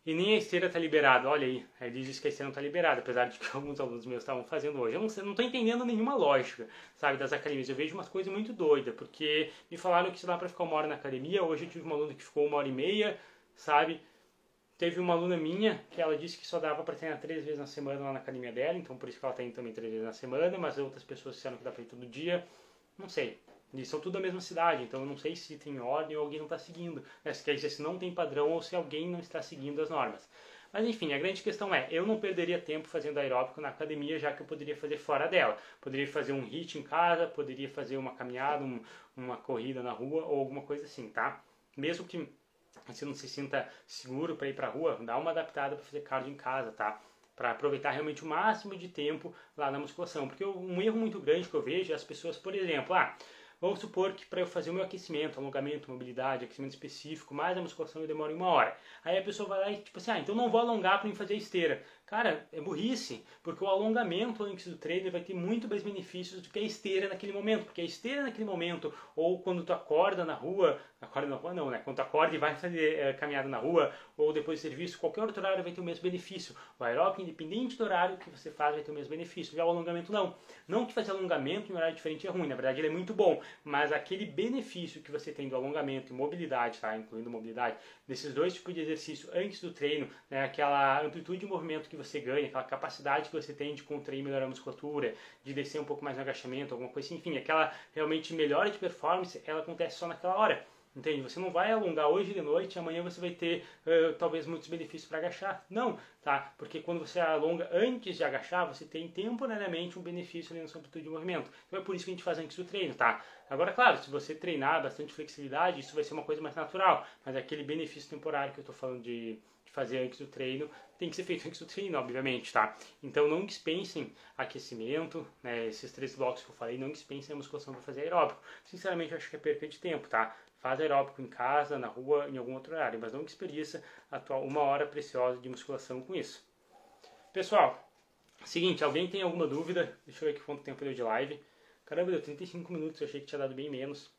Speaker 1: e nem a esteira está liberada. Olha aí, aí diz que a esteira não está liberada, apesar de que (laughs) alguns alunos meus estavam fazendo hoje. Eu não estou entendendo nenhuma lógica, sabe, das academias. Eu vejo umas coisas muito doidas, porque me falaram que se dá para ficar uma hora na academia. Hoje eu tive uma aluna que ficou uma hora e meia, sabe? Teve uma aluna minha que ela disse que só dava para treinar três vezes na semana lá na academia dela, então por isso que ela está indo também três vezes na semana, mas outras pessoas disseram que dá para ir todo dia. Não sei. Eles são tudo da mesma cidade, então eu não sei se tem ordem ou alguém não está seguindo. Né? Quer dizer se não tem padrão ou se alguém não está seguindo as normas. Mas enfim, a grande questão é, eu não perderia tempo fazendo aeróbico na academia, já que eu poderia fazer fora dela. Poderia fazer um hit em casa, poderia fazer uma caminhada, um, uma corrida na rua ou alguma coisa assim, tá? Mesmo que você não se sinta seguro para ir para a rua, dá uma adaptada para fazer cardio em casa, tá? Para aproveitar realmente o máximo de tempo lá na musculação. Porque um erro muito grande que eu vejo é as pessoas, por exemplo, ah, Vamos supor que para eu fazer o meu aquecimento, alongamento, mobilidade, aquecimento específico, mais a musculação eu demoro uma hora. Aí a pessoa vai lá e tipo assim, ah, então não vou alongar para mim fazer esteira. Cara, é burrice, porque o alongamento antes do treino vai ter muito mais benefícios do que a esteira naquele momento, porque a esteira naquele momento, ou quando tu acorda na rua, acorda na rua não, né? Quando acorda e vai fazer é, caminhada na rua, ou depois do serviço, qualquer outro horário vai ter o mesmo benefício. O aeróbico, independente do horário que você faz, vai ter o mesmo benefício. Já o alongamento não. Não que fazer alongamento em horário diferente é ruim, na verdade ele é muito bom, mas aquele benefício que você tem do alongamento e mobilidade, tá? Incluindo mobilidade, desses dois tipos de exercício antes do treino, né? Aquela amplitude de movimento que você ganha, aquela capacidade que você tem de contrair melhorar a musculatura, de descer um pouco mais no agachamento, alguma coisa assim, enfim, aquela realmente melhora de performance, ela acontece só naquela hora. Entende? Você não vai alongar hoje de noite e amanhã você vai ter uh, talvez muitos benefícios para agachar. Não, tá? Porque quando você alonga antes de agachar, você tem temporariamente um benefício ali na sua amplitude de movimento. Então é por isso que a gente faz antes do treino, tá? Agora, claro, se você treinar bastante flexibilidade, isso vai ser uma coisa mais natural. Mas aquele benefício temporário que eu estou falando de de fazer antes do treino, tem que ser feito (laughs) antes do treino, obviamente, tá? Então não dispensem aquecimento, né? Esses três blocos que eu falei, não dispensem a musculação para fazer aeróbico. Sinceramente, eu acho que é perca de tempo, tá? Faz aeróbico em casa, na rua, em algum outro horário, mas não desperdiça a tua uma hora preciosa de musculação com isso. Pessoal, seguinte, alguém tem alguma dúvida? Deixa eu ver aqui quanto tempo deu de live. Caramba, deu 35 minutos, eu achei que tinha dado bem menos.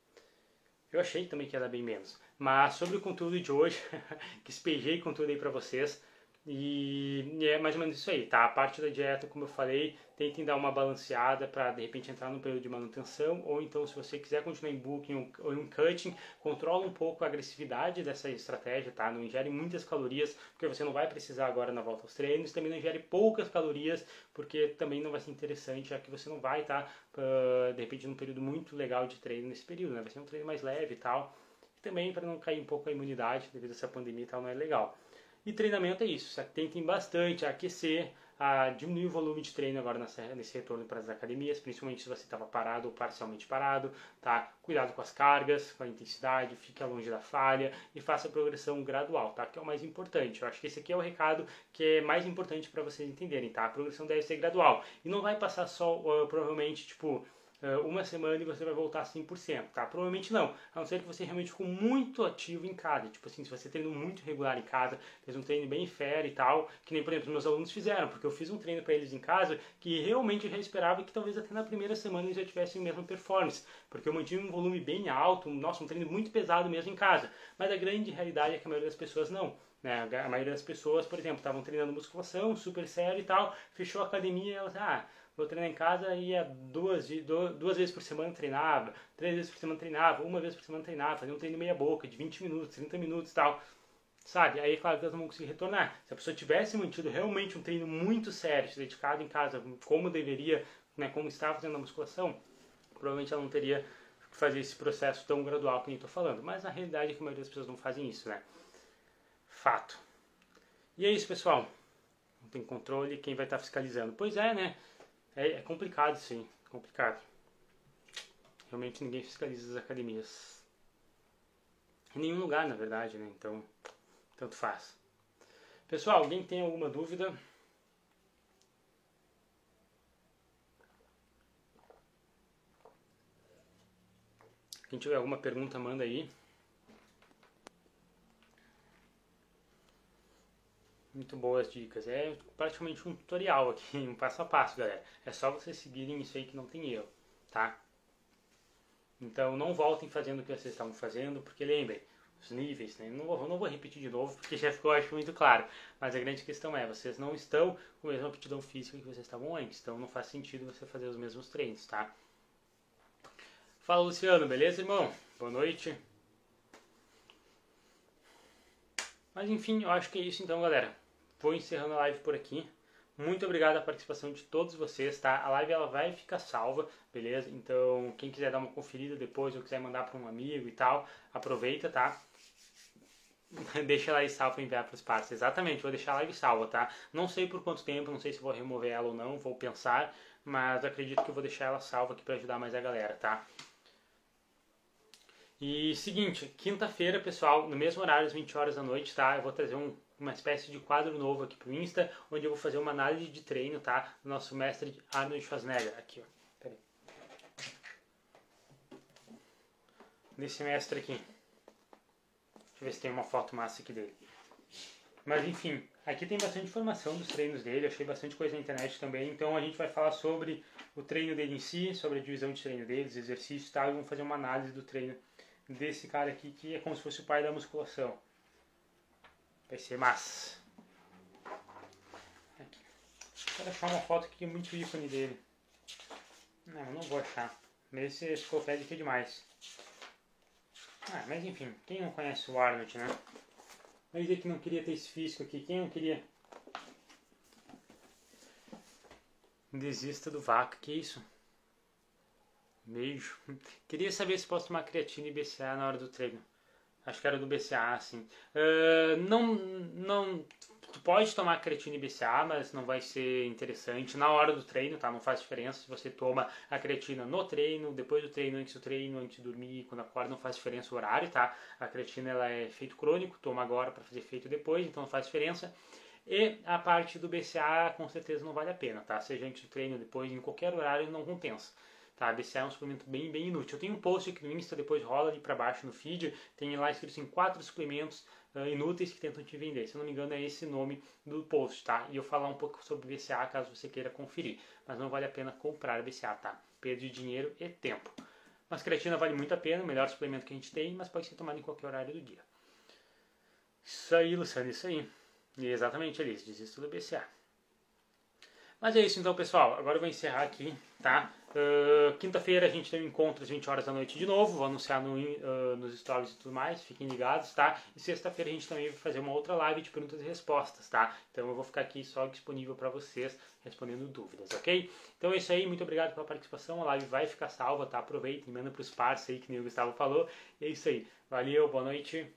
Speaker 1: Eu achei também que ia dar bem menos. Mas sobre o conteúdo de hoje, (laughs) que espejei conteúdo aí para vocês, e é mais ou menos isso aí, tá? A parte da dieta, como eu falei, tentem dar uma balanceada para de repente entrar num período de manutenção, ou então se você quiser continuar em booking ou em cutting, controla um pouco a agressividade dessa estratégia, tá? Não ingere muitas calorias, porque você não vai precisar agora na volta aos treinos, também não ingere poucas calorias, porque também não vai ser interessante, já que você não vai estar, tá, de repente, num período muito legal de treino nesse período, né? Vai ser um treino mais leve e tal. E também para não cair um pouco a imunidade devido a essa pandemia e tal, não é legal. E treinamento é isso, tentem bastante aquecer, a diminuir o volume de treino agora nesse retorno para as academias, principalmente se você estava parado ou parcialmente parado, tá? Cuidado com as cargas, com a intensidade, fique longe da falha e faça a progressão gradual, tá? Que é o mais importante. Eu acho que esse aqui é o recado que é mais importante para vocês entenderem, tá? A progressão deve ser gradual e não vai passar só, uh, provavelmente, tipo, uma semana e você vai voltar 100%, tá? Provavelmente não, a não ser que você realmente ficou muito ativo em casa, tipo assim, se você treinou muito regular em casa, fez um treino bem fera e tal, que nem, por exemplo, meus alunos fizeram, porque eu fiz um treino para eles em casa que realmente eu já esperava que talvez até na primeira semana eles já tivessem a mesma performance, porque eu mantive um volume bem alto, nossa, um treino muito pesado mesmo em casa, mas a grande realidade é que a maioria das pessoas não. Né? A maioria das pessoas, por exemplo, estavam treinando musculação, super sério e tal, fechou a academia e elas, ah, vou treinar em casa ia duas, duas vezes por semana treinava, três vezes por semana treinava, uma vez por semana treinava, fazia um treino meia boca, de 20 minutos, 30 minutos e tal. Sabe? Aí, claro, elas não vão conseguir retornar. Se a pessoa tivesse mantido realmente um treino muito sério, dedicado em casa, como deveria, né, como estava fazendo a musculação, provavelmente ela não teria que fazer esse processo tão gradual que eu estou falando. Mas a realidade é que a maioria das pessoas não fazem isso, né? Fato. E é isso, pessoal. Não tem controle, quem vai estar fiscalizando? Pois é, né? É, é complicado, sim. Complicado. Realmente ninguém fiscaliza as academias. Em nenhum lugar, na verdade, né? Então, tanto faz. Pessoal, alguém tem alguma dúvida? Quem tiver alguma pergunta, manda aí. Muito boas dicas. É praticamente um tutorial aqui, (laughs) um passo a passo, galera. É só vocês seguirem isso aí que não tem erro, tá? Então não voltem fazendo o que vocês estavam fazendo, porque lembrem, os níveis, né? Não vou, não vou repetir de novo, porque (laughs) já ficou, acho, muito claro. Mas a grande questão é, vocês não estão com a mesma aptidão física que vocês estavam antes. Então não faz sentido você fazer os mesmos treinos, tá? Fala, Luciano. Beleza, irmão? Boa noite. Mas enfim, eu acho que é isso então, galera. Vou encerrando a live por aqui. Muito obrigado a participação de todos vocês, tá? A live ela vai ficar salva, beleza? Então, quem quiser dar uma conferida depois ou quiser mandar para um amigo e tal, aproveita, tá? (laughs) Deixa ela aí salva para enviar para os parceiros. Exatamente, vou deixar a live salva, tá? Não sei por quanto tempo, não sei se vou remover ela ou não, vou pensar, mas acredito que vou deixar ela salva aqui para ajudar mais a galera, tá? E seguinte, quinta-feira, pessoal, no mesmo horário, às 20 horas da noite, tá? Eu vou trazer um, uma espécie de quadro novo aqui pro Insta, onde eu vou fazer uma análise de treino, tá? Do nosso mestre Arnold Schwarzenegger. Aqui, ó. Pera aí. Desse mestre aqui. Deixa eu ver se tem uma foto massa aqui dele. Mas enfim, aqui tem bastante informação dos treinos dele, achei bastante coisa na internet também. Então a gente vai falar sobre o treino dele em si, sobre a divisão de treino dele, os exercícios e tal, e vamos fazer uma análise do treino desse cara aqui, que é como se fosse o pai da musculação. Vai ser massa. Aqui. Quero achar uma foto aqui é muito ícone dele. Não, não vou achar. Esse enciclopédia aqui é demais. Ah, mas enfim, quem não conhece o Arnold, né? Vai dizer que não queria ter esse físico aqui. Quem não queria? Desista do vaca, que isso? Beijo. (laughs) Queria saber se posso tomar creatina e BCA na hora do treino. Acho que era do BCA, assim. Uh, não, não Tu pode tomar creatina e BCA, mas não vai ser interessante na hora do treino, tá? Não faz diferença se você toma a creatina no treino, depois do treino, antes do treino, antes de dormir, quando acorda, não faz diferença o horário, tá? A creatina ela é efeito crônico, toma agora para fazer efeito depois, então não faz diferença. E a parte do BCA com certeza não vale a pena, tá? Seja antes do treino, depois, em qualquer horário não compensa. Tá, BCA é um suplemento bem, bem inútil. Eu tenho um post aqui no Insta, depois rola ali para baixo no feed, tem lá escrito em quatro suplementos uh, inúteis que tentam te vender. Se eu não me engano, é esse nome do post, tá? E eu falar um pouco sobre BCA caso você queira conferir. Mas não vale a pena comprar BCA, tá? Perda de dinheiro e tempo. Mas creatina vale muito a pena, o melhor suplemento que a gente tem, mas pode ser tomado em qualquer horário do dia. Isso aí, Luciano, isso aí. E exatamente, Alice, desisto do BCA. Mas é isso então, pessoal. Agora eu vou encerrar aqui, tá? Uh, Quinta-feira a gente tem um encontro às 20 horas da noite de novo. Vou anunciar no, uh, nos stories e tudo mais. Fiquem ligados, tá? E sexta-feira a gente também vai fazer uma outra live de perguntas e respostas, tá? Então eu vou ficar aqui só disponível para vocês respondendo dúvidas, ok? Então é isso aí. Muito obrigado pela participação. A live vai ficar salva, tá? Aproveitem, manda para os parceiros aí, que nem o Gustavo falou. E é isso aí. Valeu, boa noite.